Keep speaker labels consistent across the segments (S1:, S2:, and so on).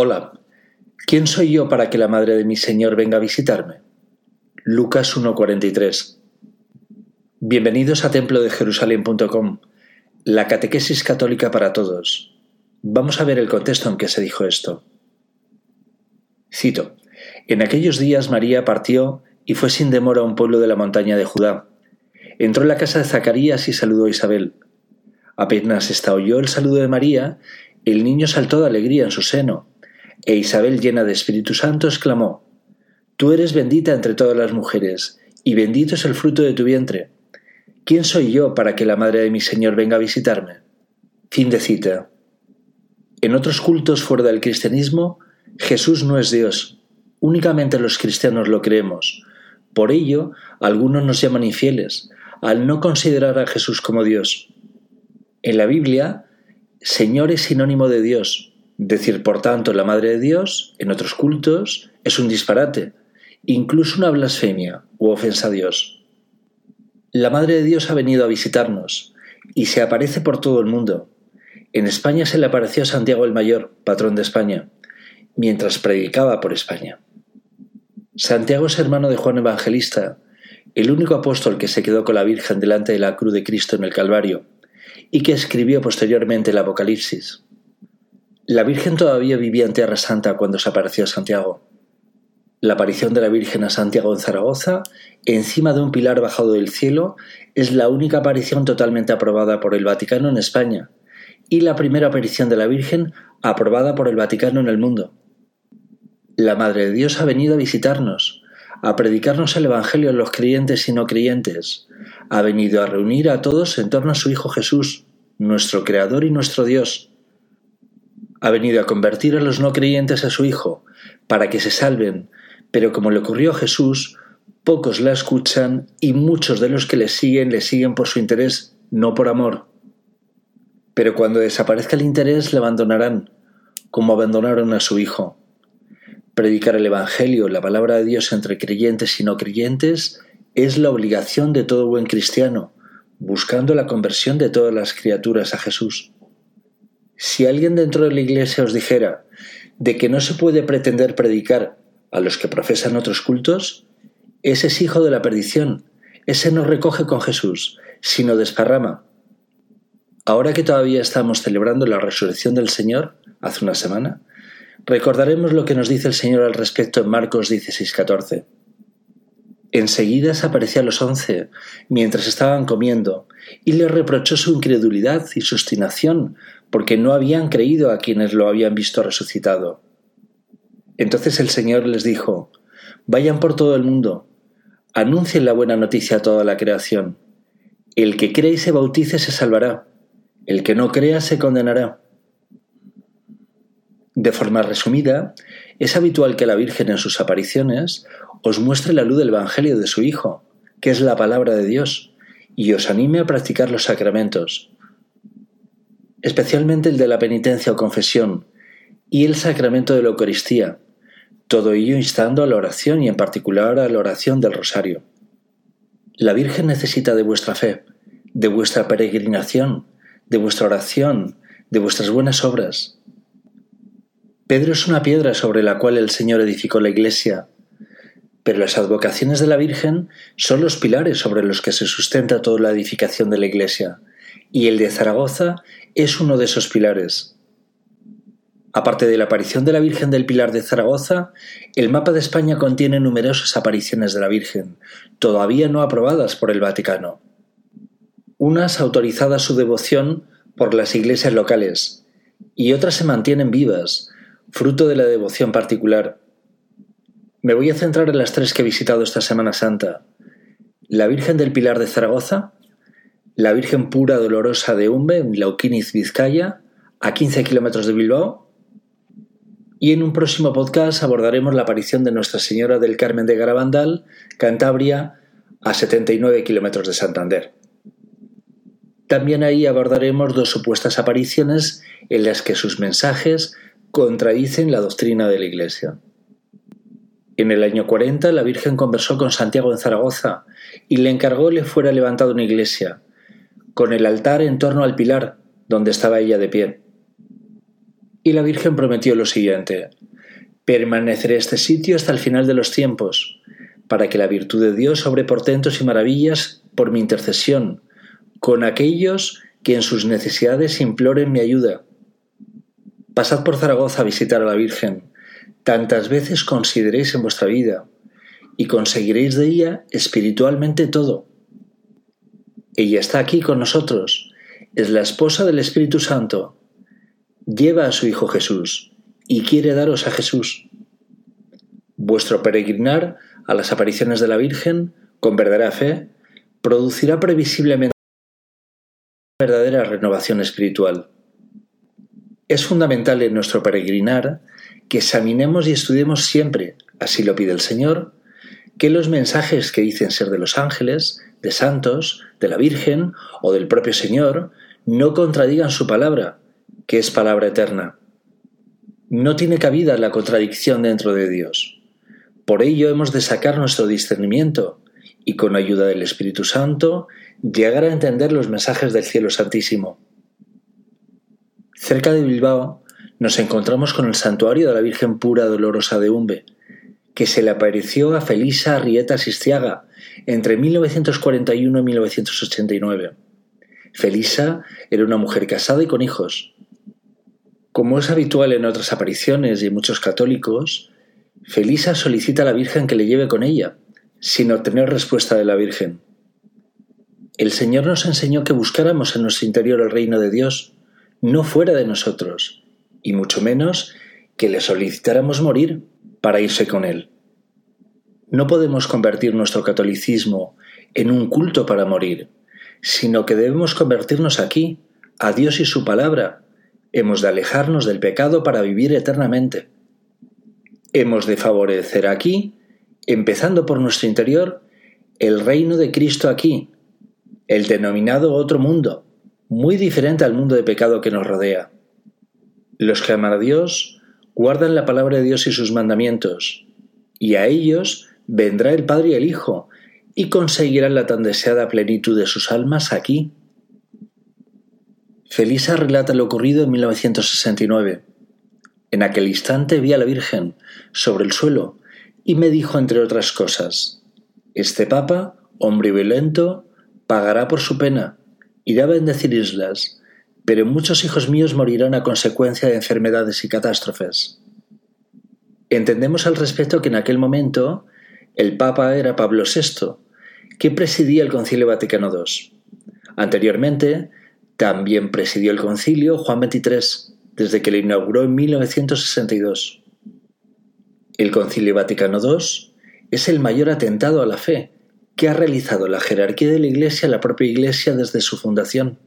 S1: Hola, ¿quién soy yo para que la madre de mi Señor venga a visitarme? Lucas 1:43 Bienvenidos a templo de Jerusalén.com, la catequesis católica para todos. Vamos a ver el contexto en que se dijo esto. Cito, en aquellos días María partió y fue sin demora a un pueblo de la montaña de Judá. Entró en la casa de Zacarías y saludó a Isabel. Apenas esta oyó el saludo de María, el niño saltó de alegría en su seno e Isabel, llena de Espíritu Santo, exclamó, Tú eres bendita entre todas las mujeres, y bendito es el fruto de tu vientre. ¿Quién soy yo para que la madre de mi Señor venga a visitarme? Fin de cita. En otros cultos fuera del cristianismo, Jesús no es Dios. Únicamente los cristianos lo creemos. Por ello, algunos nos llaman infieles, al no considerar a Jesús como Dios. En la Biblia, Señor es sinónimo de Dios, Decir, por tanto, la Madre de Dios en otros cultos es un disparate, incluso una blasfemia u ofensa a Dios. La Madre de Dios ha venido a visitarnos y se aparece por todo el mundo. En España se le apareció a Santiago el Mayor, patrón de España, mientras predicaba por España. Santiago es hermano de Juan Evangelista, el único apóstol que se quedó con la Virgen delante de la cruz de Cristo en el Calvario, y que escribió posteriormente el Apocalipsis. La Virgen todavía vivía en Tierra Santa cuando se apareció a Santiago. La aparición de la Virgen a Santiago en Zaragoza, encima de un pilar bajado del cielo, es la única aparición totalmente aprobada por el Vaticano en España y la primera aparición de la Virgen aprobada por el Vaticano en el mundo. La Madre de Dios ha venido a visitarnos, a predicarnos el Evangelio a los creyentes y no creyentes, ha venido a reunir a todos en torno a su Hijo Jesús, nuestro Creador y nuestro Dios, ha venido a convertir a los no creyentes a su Hijo, para que se salven, pero como le ocurrió a Jesús, pocos la escuchan y muchos de los que le siguen le siguen por su interés, no por amor. Pero cuando desaparezca el interés le abandonarán, como abandonaron a su Hijo. Predicar el Evangelio, la palabra de Dios entre creyentes y no creyentes, es la obligación de todo buen cristiano, buscando la conversión de todas las criaturas a Jesús. Si alguien dentro de la Iglesia os dijera de que no se puede pretender predicar a los que profesan otros cultos, ese es hijo de la perdición, ese no recoge con Jesús, sino desparrama. Ahora que todavía estamos celebrando la resurrección del Señor, hace una semana, recordaremos lo que nos dice el Señor al respecto en Marcos 16:14. Enseguida se apareció a los once, mientras estaban comiendo, y les reprochó su incredulidad y su obstinación, porque no habían creído a quienes lo habían visto resucitado. Entonces el Señor les dijo, Vayan por todo el mundo, anuncien la buena noticia a toda la creación. El que cree y se bautice se salvará, el que no crea se condenará. De forma resumida, es habitual que la Virgen en sus apariciones os muestre la luz del Evangelio de su Hijo, que es la palabra de Dios, y os anime a practicar los sacramentos, especialmente el de la penitencia o confesión, y el sacramento de la Eucaristía, todo ello instando a la oración y en particular a la oración del rosario. La Virgen necesita de vuestra fe, de vuestra peregrinación, de vuestra oración, de vuestras buenas obras. Pedro es una piedra sobre la cual el Señor edificó la Iglesia, pero las advocaciones de la Virgen son los pilares sobre los que se sustenta toda la edificación de la Iglesia, y el de Zaragoza es uno de esos pilares. Aparte de la aparición de la Virgen del Pilar de Zaragoza, el mapa de España contiene numerosas apariciones de la Virgen, todavía no aprobadas por el Vaticano. Unas autorizadas su devoción por las iglesias locales, y otras se mantienen vivas, fruto de la devoción particular. Me voy a centrar en las tres que he visitado esta Semana Santa. La Virgen del Pilar de Zaragoza, la Virgen Pura Dolorosa de Umbe, en Lauquiniz, Vizcaya, a 15 kilómetros de Bilbao. Y en un próximo podcast abordaremos la aparición de Nuestra Señora del Carmen de Garabandal, Cantabria, a 79 kilómetros de Santander. También ahí abordaremos dos supuestas apariciones en las que sus mensajes contradicen la doctrina de la Iglesia. En el año 40 la Virgen conversó con Santiago en Zaragoza y le encargó le fuera levantada una iglesia, con el altar en torno al pilar donde estaba ella de pie. Y la Virgen prometió lo siguiente, permaneceré este sitio hasta el final de los tiempos, para que la virtud de Dios sobre portentos y maravillas por mi intercesión, con aquellos que en sus necesidades imploren mi ayuda. Pasad por Zaragoza a visitar a la Virgen, tantas veces consideréis en vuestra vida, y conseguiréis de ella espiritualmente todo. Ella está aquí con nosotros, es la esposa del Espíritu Santo, lleva a su Hijo Jesús y quiere daros a Jesús. Vuestro peregrinar a las apariciones de la Virgen, con verdadera fe, producirá previsiblemente verdadera renovación espiritual. Es fundamental en nuestro peregrinar que examinemos y estudiemos siempre, así lo pide el Señor, que los mensajes que dicen ser de los ángeles, de santos, de la Virgen o del propio Señor no contradigan su palabra, que es palabra eterna. No tiene cabida la contradicción dentro de Dios. Por ello hemos de sacar nuestro discernimiento y con ayuda del Espíritu Santo llegar a entender los mensajes del cielo santísimo. Cerca de Bilbao nos encontramos con el santuario de la Virgen Pura Dolorosa de Umbe, que se le apareció a Felisa Arrieta Sistiaga entre 1941 y 1989. Felisa era una mujer casada y con hijos. Como es habitual en otras apariciones y en muchos católicos, Felisa solicita a la Virgen que le lleve con ella, sin obtener respuesta de la Virgen. El Señor nos enseñó que buscáramos en nuestro interior el reino de Dios, no fuera de nosotros, y mucho menos que le solicitáramos morir para irse con Él. No podemos convertir nuestro catolicismo en un culto para morir, sino que debemos convertirnos aquí, a Dios y su palabra. Hemos de alejarnos del pecado para vivir eternamente. Hemos de favorecer aquí, empezando por nuestro interior, el reino de Cristo aquí, el denominado otro mundo, muy diferente al mundo de pecado que nos rodea. Los que aman a Dios guardan la palabra de Dios y sus mandamientos, y a ellos vendrá el Padre y el Hijo, y conseguirán la tan deseada plenitud de sus almas aquí. Felisa relata lo ocurrido en 1969. En aquel instante vi a la Virgen sobre el suelo y me dijo, entre otras cosas, Este Papa, hombre violento, pagará por su pena, irá a bendecir islas, pero muchos hijos míos morirán a consecuencia de enfermedades y catástrofes. Entendemos al respecto que en aquel momento el Papa era Pablo VI, que presidía el Concilio Vaticano II. Anteriormente, también presidió el concilio Juan XXIII, desde que lo inauguró en 1962. El Concilio Vaticano II es el mayor atentado a la fe que ha realizado la jerarquía de la Iglesia la propia Iglesia desde su fundación.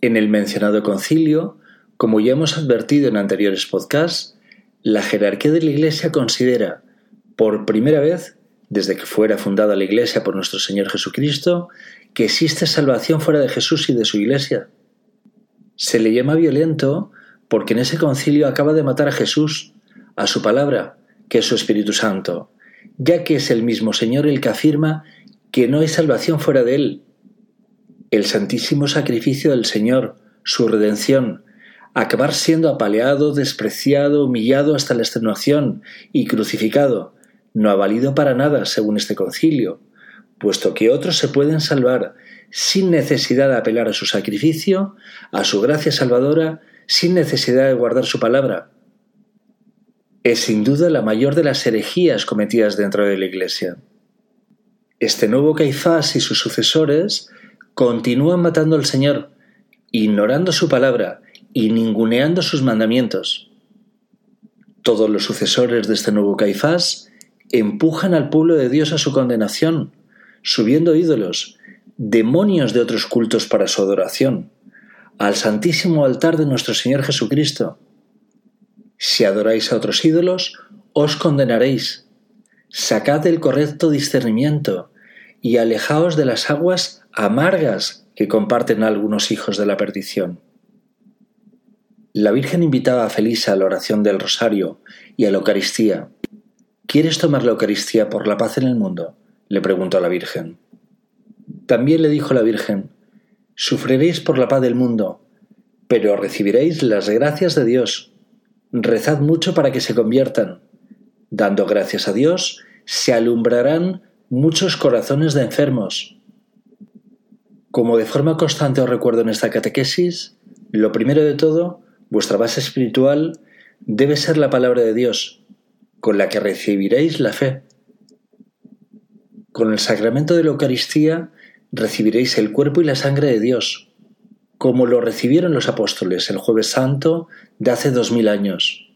S1: En el mencionado concilio, como ya hemos advertido en anteriores podcasts, la jerarquía de la Iglesia considera, por primera vez, desde que fuera fundada la Iglesia por nuestro Señor Jesucristo, que existe salvación fuera de Jesús y de su Iglesia. Se le llama violento porque en ese concilio acaba de matar a Jesús, a su palabra, que es su Espíritu Santo, ya que es el mismo Señor el que afirma que no hay salvación fuera de Él. El santísimo sacrificio del Señor, su redención, acabar siendo apaleado, despreciado, humillado hasta la extenuación y crucificado, no ha valido para nada según este concilio, puesto que otros se pueden salvar sin necesidad de apelar a su sacrificio, a su gracia salvadora sin necesidad de guardar su palabra. Es sin duda la mayor de las herejías cometidas dentro de la Iglesia. Este nuevo Caifás y sus sucesores continúan matando al Señor, ignorando su palabra y ninguneando sus mandamientos. Todos los sucesores de este nuevo Caifás empujan al pueblo de Dios a su condenación, subiendo ídolos, demonios de otros cultos para su adoración al santísimo altar de nuestro Señor Jesucristo. Si adoráis a otros ídolos, os condenaréis. Sacad el correcto discernimiento y alejaos de las aguas amargas que comparten algunos hijos de la perdición. La Virgen invitaba a Felisa a la oración del rosario y a la Eucaristía. ¿Quieres tomar la Eucaristía por la paz en el mundo? le preguntó la Virgen. También le dijo la Virgen, Sufriréis por la paz del mundo, pero recibiréis las gracias de Dios. rezad mucho para que se conviertan. Dando gracias a Dios, se alumbrarán muchos corazones de enfermos. Como de forma constante os recuerdo en esta catequesis, lo primero de todo, vuestra base espiritual debe ser la palabra de Dios, con la que recibiréis la fe. Con el sacramento de la Eucaristía recibiréis el cuerpo y la sangre de Dios, como lo recibieron los apóstoles el jueves santo de hace dos mil años.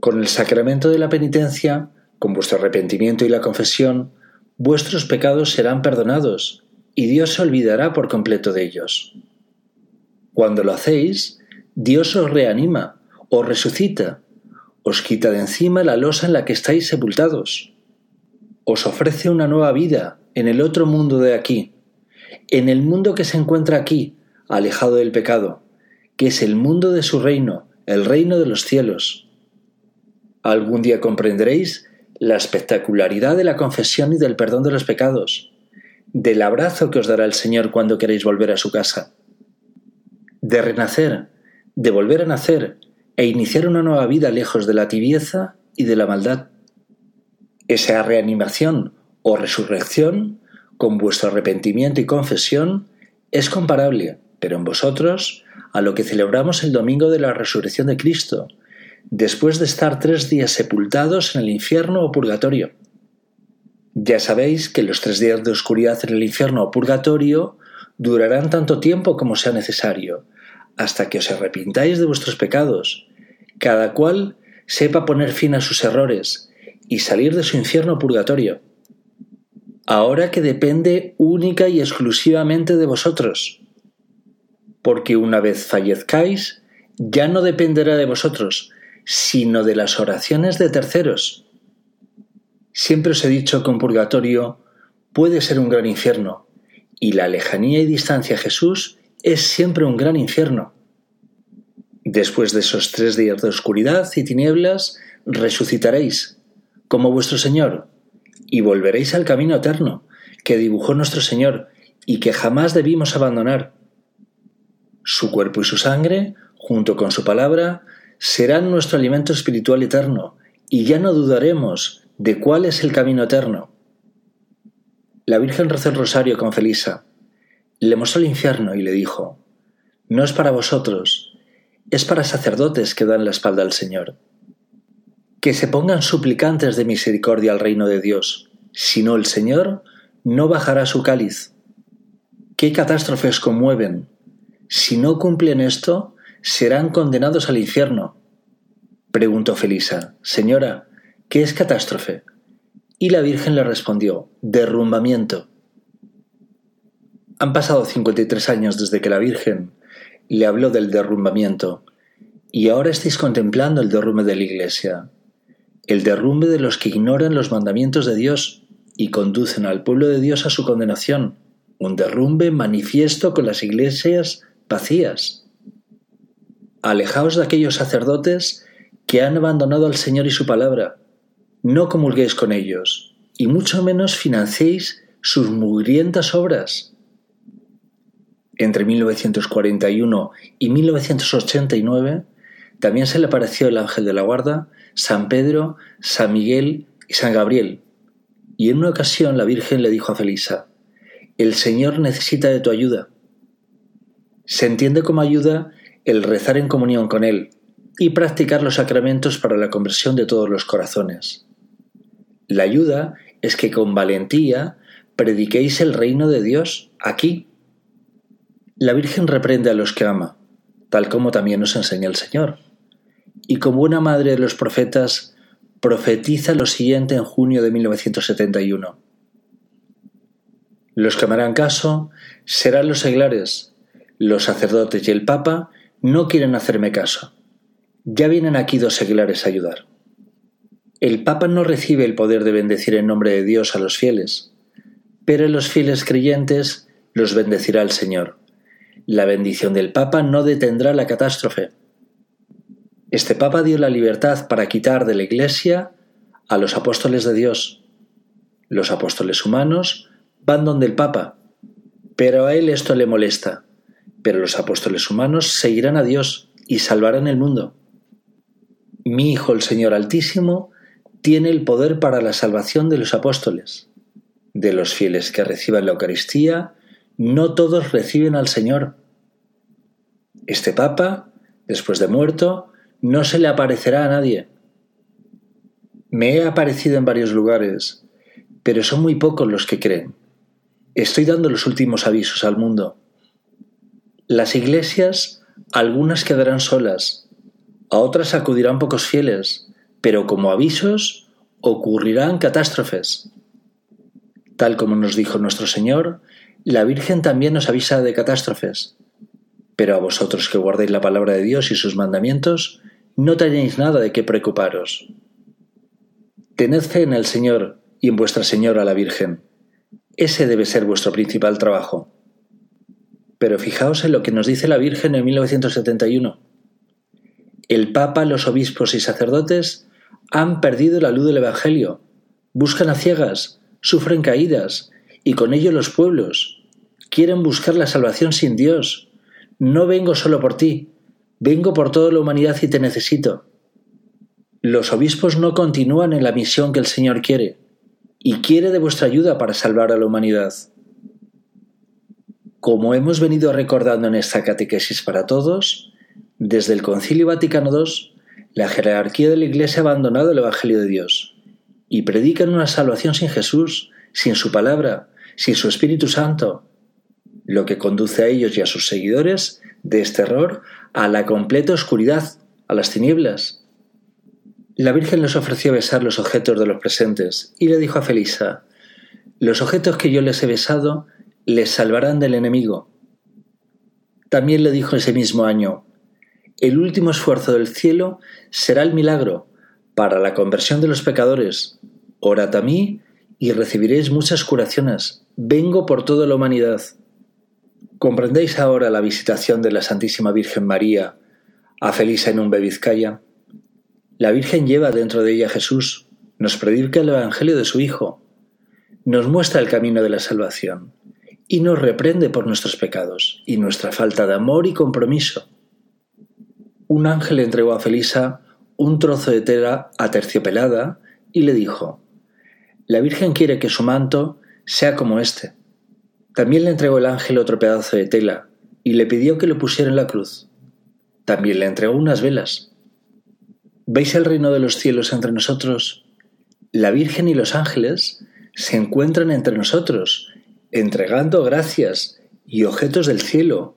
S1: Con el sacramento de la penitencia, con vuestro arrepentimiento y la confesión, vuestros pecados serán perdonados y Dios se olvidará por completo de ellos. Cuando lo hacéis, Dios os reanima, os resucita, os quita de encima la losa en la que estáis sepultados, os ofrece una nueva vida en el otro mundo de aquí, en el mundo que se encuentra aquí, alejado del pecado, que es el mundo de su reino, el reino de los cielos. Algún día comprenderéis la espectacularidad de la confesión y del perdón de los pecados, del abrazo que os dará el Señor cuando queréis volver a su casa, de renacer, de volver a nacer e iniciar una nueva vida lejos de la tibieza y de la maldad. Esa reanimación o resurrección, con vuestro arrepentimiento y confesión, es comparable, pero en vosotros, a lo que celebramos el domingo de la resurrección de Cristo, después de estar tres días sepultados en el infierno o purgatorio. Ya sabéis que los tres días de oscuridad en el infierno o purgatorio durarán tanto tiempo como sea necesario, hasta que os arrepintáis de vuestros pecados, cada cual sepa poner fin a sus errores y salir de su infierno purgatorio ahora que depende única y exclusivamente de vosotros. Porque una vez fallezcáis, ya no dependerá de vosotros, sino de las oraciones de terceros. Siempre os he dicho que un purgatorio puede ser un gran infierno, y la lejanía y distancia a Jesús es siempre un gran infierno. Después de esos tres días de oscuridad y tinieblas, resucitaréis, como vuestro Señor, y volveréis al camino eterno que dibujó nuestro Señor y que jamás debimos abandonar. Su cuerpo y su sangre, junto con su palabra, serán nuestro alimento espiritual eterno, y ya no dudaremos de cuál es el camino eterno. La Virgen rezó el rosario con Felisa. Le mostró el infierno y le dijo, No es para vosotros, es para sacerdotes que dan la espalda al Señor que se pongan suplicantes de misericordia al reino de Dios, si no el Señor no bajará su cáliz. ¿Qué catástrofes conmueven? Si no cumplen esto, serán condenados al infierno. Preguntó Felisa, Señora, ¿qué es catástrofe? Y la Virgen le respondió, derrumbamiento. Han pasado 53 años desde que la Virgen le habló del derrumbamiento, y ahora estáis contemplando el derrumbe de la Iglesia, el derrumbe de los que ignoran los mandamientos de Dios y conducen al pueblo de Dios a su condenación, un derrumbe manifiesto con las iglesias vacías. Alejaos de aquellos sacerdotes que han abandonado al Señor y su palabra. No comulguéis con ellos, y mucho menos financiéis sus mugrientas obras. Entre 1941 y 1989 también se le apareció el ángel de la guarda San Pedro, San Miguel y San Gabriel. Y en una ocasión la Virgen le dijo a Felisa, El Señor necesita de tu ayuda. Se entiende como ayuda el rezar en comunión con Él y practicar los sacramentos para la conversión de todos los corazones. La ayuda es que con valentía prediquéis el reino de Dios aquí. La Virgen reprende a los que ama, tal como también nos enseña el Señor y como buena madre de los profetas, profetiza lo siguiente en junio de 1971. Los que me harán caso serán los seglares, los sacerdotes y el Papa no quieren hacerme caso. Ya vienen aquí dos seglares a ayudar. El Papa no recibe el poder de bendecir en nombre de Dios a los fieles, pero los fieles creyentes los bendecirá el Señor. La bendición del Papa no detendrá la catástrofe este Papa dio la libertad para quitar de la Iglesia a los apóstoles de Dios. Los apóstoles humanos van donde el Papa, pero a él esto le molesta. Pero los apóstoles humanos seguirán a Dios y salvarán el mundo. Mi Hijo el Señor Altísimo tiene el poder para la salvación de los apóstoles, de los fieles que reciban la Eucaristía, no todos reciben al Señor. Este Papa, después de muerto, no se le aparecerá a nadie. Me he aparecido en varios lugares, pero son muy pocos los que creen. Estoy dando los últimos avisos al mundo. Las iglesias, algunas quedarán solas, a otras acudirán pocos fieles, pero como avisos ocurrirán catástrofes. Tal como nos dijo nuestro Señor, la Virgen también nos avisa de catástrofes. Pero a vosotros que guardéis la palabra de Dios y sus mandamientos, no tenéis nada de qué preocuparos. Tened fe en el Señor y en vuestra Señora la Virgen. Ese debe ser vuestro principal trabajo. Pero fijaos en lo que nos dice la Virgen en 1971. El Papa, los obispos y sacerdotes han perdido la luz del Evangelio, buscan a ciegas, sufren caídas, y con ello los pueblos. Quieren buscar la salvación sin Dios. No vengo solo por ti, vengo por toda la humanidad y te necesito. Los obispos no continúan en la misión que el Señor quiere, y quiere de vuestra ayuda para salvar a la humanidad. Como hemos venido recordando en esta catequesis para todos, desde el Concilio Vaticano II la jerarquía de la Iglesia ha abandonado el Evangelio de Dios y predican una salvación sin Jesús, sin su palabra, sin su Espíritu Santo, lo que conduce a ellos y a sus seguidores de este error a la completa oscuridad, a las tinieblas. La Virgen les ofreció besar los objetos de los presentes y le dijo a Felisa, los objetos que yo les he besado les salvarán del enemigo. También le dijo ese mismo año, el último esfuerzo del cielo será el milagro para la conversión de los pecadores. Orad a mí y recibiréis muchas curaciones. Vengo por toda la humanidad. ¿Comprendéis ahora la visitación de la Santísima Virgen María a Felisa en un Vizcaya? La Virgen lleva dentro de ella a Jesús, nos predica el Evangelio de su Hijo, nos muestra el camino de la salvación y nos reprende por nuestros pecados y nuestra falta de amor y compromiso un ángel entregó a Felisa un trozo de tela aterciopelada y le dijo, La Virgen quiere que su manto sea como este. También le entregó el ángel otro pedazo de tela y le pidió que lo pusiera en la cruz. También le entregó unas velas. ¿Veis el reino de los cielos entre nosotros? La Virgen y los ángeles se encuentran entre nosotros, entregando gracias y objetos del cielo,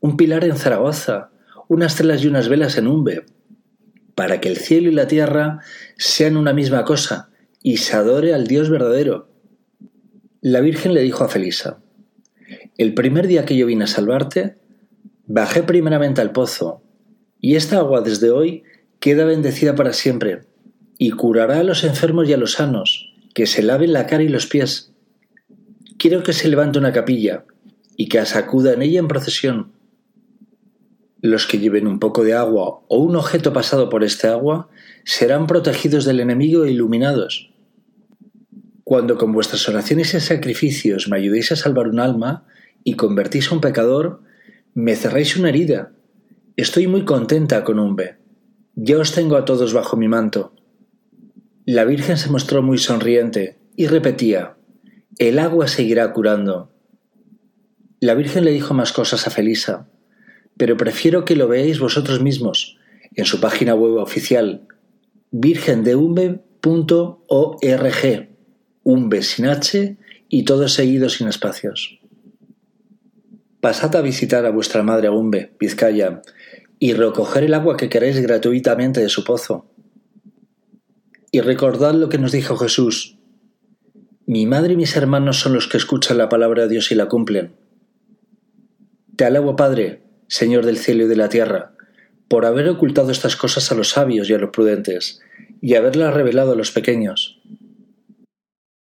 S1: un pilar en Zaragoza, unas telas y unas velas en Umbe, para que el cielo y la tierra sean una misma cosa y se adore al Dios verdadero. La Virgen le dijo a Felisa, El primer día que yo vine a salvarte, bajé primeramente al pozo, y esta agua desde hoy queda bendecida para siempre, y curará a los enfermos y a los sanos, que se laven la cara y los pies. Quiero que se levante una capilla, y que sacuda en ella en procesión, los que lleven un poco de agua o un objeto pasado por este agua serán protegidos del enemigo e iluminados. Cuando con vuestras oraciones y sacrificios me ayudéis a salvar un alma y convertís a un pecador, me cerréis una herida. Estoy muy contenta con Umbe. Ya os tengo a todos bajo mi manto. La Virgen se mostró muy sonriente y repetía, El agua seguirá curando. La Virgen le dijo más cosas a Felisa, pero prefiero que lo veáis vosotros mismos en su página web oficial virgendeumbe.org, umbe sin H y todo seguido sin espacios. Pasad a visitar a vuestra madre Umbe, Vizcaya, y recoger el agua que queréis gratuitamente de su pozo. Y recordad lo que nos dijo Jesús. Mi madre y mis hermanos son los que escuchan la palabra de Dios y la cumplen. Te alabo, Padre, Señor del cielo y de la tierra, por haber ocultado estas cosas a los sabios y a los prudentes, y haberlas revelado a los pequeños.